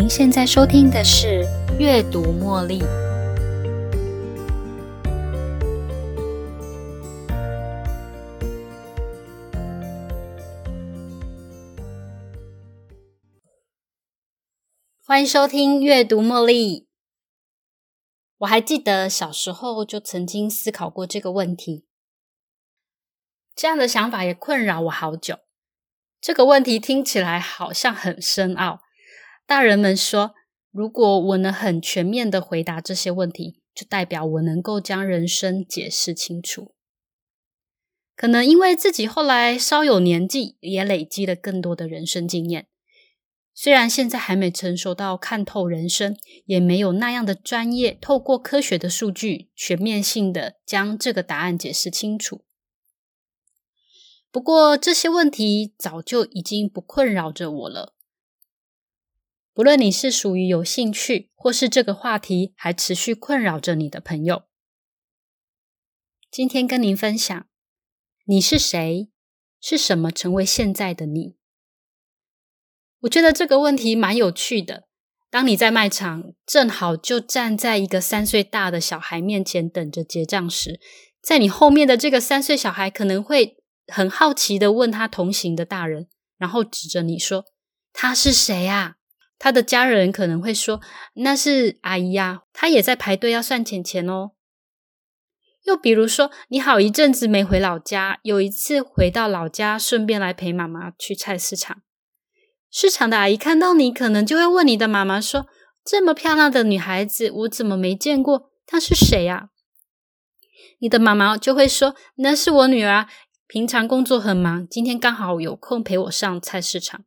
您现在收听的是《阅读茉莉》。欢迎收听《阅读茉莉》。我还记得小时候就曾经思考过这个问题，这样的想法也困扰我好久。这个问题听起来好像很深奥。大人们说，如果我能很全面的回答这些问题，就代表我能够将人生解释清楚。可能因为自己后来稍有年纪，也累积了更多的人生经验。虽然现在还没成熟到看透人生，也没有那样的专业，透过科学的数据全面性的将这个答案解释清楚。不过这些问题早就已经不困扰着我了。不论你是属于有兴趣，或是这个话题还持续困扰着你的朋友，今天跟您分享：你是谁？是什么成为现在的你？我觉得这个问题蛮有趣的。当你在卖场正好就站在一个三岁大的小孩面前等着结账时，在你后面的这个三岁小孩可能会很好奇的问他同行的大人，然后指着你说：“他是谁啊？”他的家人可能会说：“那是阿姨呀，她也在排队要算钱钱哦。”又比如说，你好一阵子没回老家，有一次回到老家，顺便来陪妈妈去菜市场。市场的阿姨看到你，可能就会问你的妈妈说：“这么漂亮的女孩子，我怎么没见过？她是谁呀？”你的妈妈就会说：“那是我女儿，平常工作很忙，今天刚好有空陪我上菜市场。”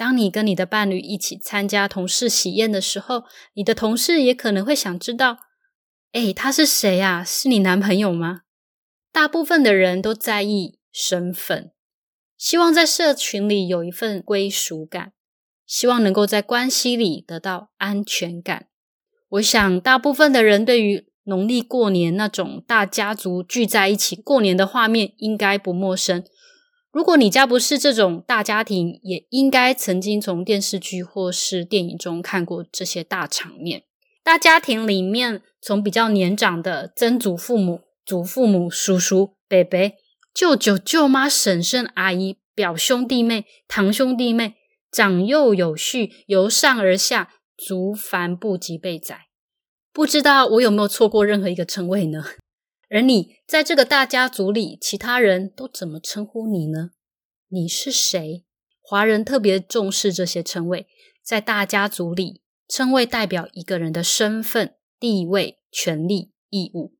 当你跟你的伴侣一起参加同事喜宴的时候，你的同事也可能会想知道：“哎，他是谁呀？是你男朋友吗？”大部分的人都在意身份。希望在社群里有一份归属感，希望能够在关系里得到安全感。我想，大部分的人对于农历过年那种大家族聚在一起过年的画面应该不陌生。如果你家不是这种大家庭，也应该曾经从电视剧或是电影中看过这些大场面。大家庭里面，从比较年长的曾祖父母、祖父母、叔叔、伯伯。舅舅、舅妈、婶婶、阿姨、表兄弟妹、堂兄弟妹，长幼有序，由上而下，族繁不及备载。不知道我有没有错过任何一个称谓呢？而你在这个大家族里，其他人都怎么称呼你呢？你是谁？华人特别重视这些称谓，在大家族里，称谓代表一个人的身份、地位、权利、义务，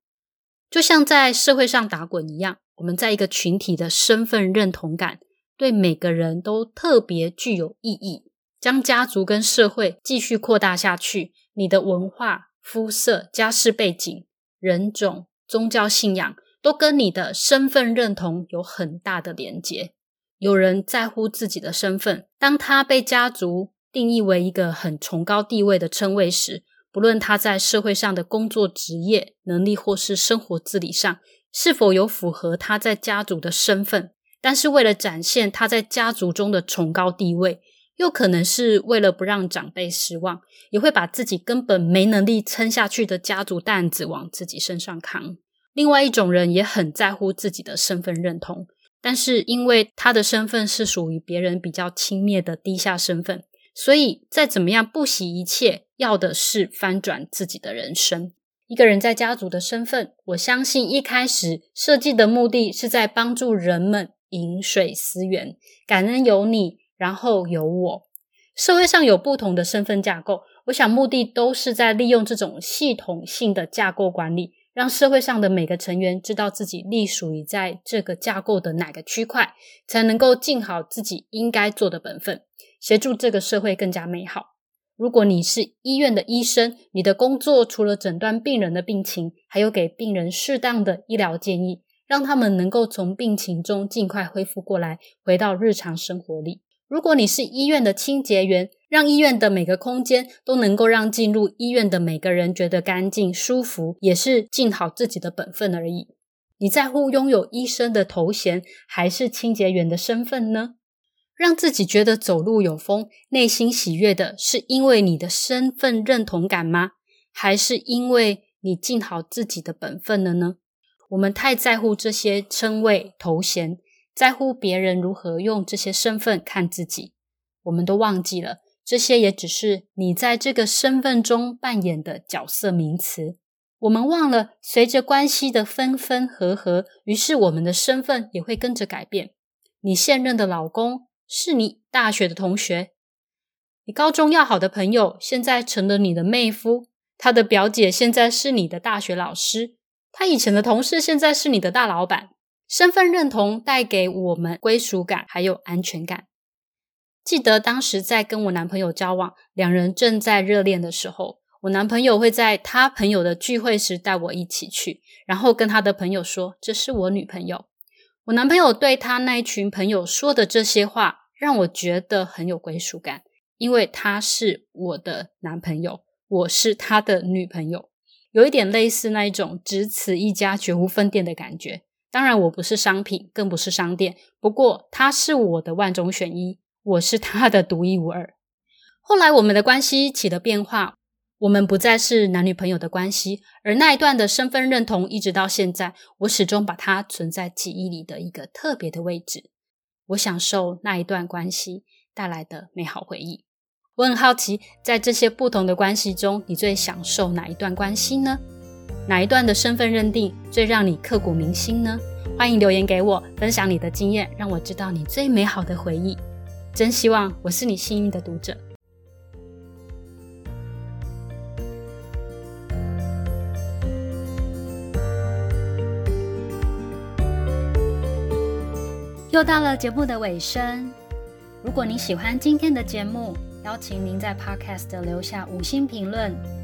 就像在社会上打滚一样。我们在一个群体的身份认同感，对每个人都特别具有意义。将家族跟社会继续扩大下去，你的文化、肤色、家世背景、人种、宗教信仰，都跟你的身份认同有很大的连结。有人在乎自己的身份，当他被家族定义为一个很崇高地位的称谓时，不论他在社会上的工作职业能力，或是生活自理上。是否有符合他在家族的身份？但是为了展现他在家族中的崇高地位，又可能是为了不让长辈失望，也会把自己根本没能力撑下去的家族担子往自己身上扛。另外一种人也很在乎自己的身份认同，但是因为他的身份是属于别人比较轻蔑的低下身份，所以再怎么样不惜一切，要的是翻转自己的人生。一个人在家族的身份，我相信一开始设计的目的是在帮助人们饮水思源，感恩有你，然后有我。社会上有不同的身份架构，我想目的都是在利用这种系统性的架构管理，让社会上的每个成员知道自己隶属于在这个架构的哪个区块，才能够尽好自己应该做的本分，协助这个社会更加美好。如果你是医院的医生，你的工作除了诊断病人的病情，还有给病人适当的医疗建议，让他们能够从病情中尽快恢复过来，回到日常生活里。如果你是医院的清洁员，让医院的每个空间都能够让进入医院的每个人觉得干净舒服，也是尽好自己的本分而已。你在乎拥有医生的头衔，还是清洁员的身份呢？让自己觉得走路有风、内心喜悦的，是因为你的身份认同感吗？还是因为你尽好自己的本分了呢？我们太在乎这些称谓、头衔，在乎别人如何用这些身份看自己，我们都忘记了，这些也只是你在这个身份中扮演的角色名词。我们忘了，随着关系的分分合合，于是我们的身份也会跟着改变。你现任的老公是你大学的同学，你高中要好的朋友现在成了你的妹夫，他的表姐现在是你的大学老师，他以前的同事现在是你的大老板。身份认同带给我们归属感，还有安全感。记得当时在跟我男朋友交往，两人正在热恋的时候。我男朋友会在他朋友的聚会时带我一起去，然后跟他的朋友说：“这是我女朋友。”我男朋友对他那一群朋友说的这些话，让我觉得很有归属感，因为他是我的男朋友，我是他的女朋友，有一点类似那一种只此一家绝无分店的感觉。当然，我不是商品，更不是商店，不过他是我的万中选一，我是他的独一无二。后来，我们的关系起了变化。我们不再是男女朋友的关系，而那一段的身份认同，一直到现在，我始终把它存在记忆里的一个特别的位置。我享受那一段关系带来的美好回忆。我很好奇，在这些不同的关系中，你最享受哪一段关系呢？哪一段的身份认定最让你刻骨铭心呢？欢迎留言给我，分享你的经验，让我知道你最美好的回忆。真希望我是你幸运的读者。又到了节目的尾声。如果你喜欢今天的节目，邀请您在 Podcast 留下五星评论、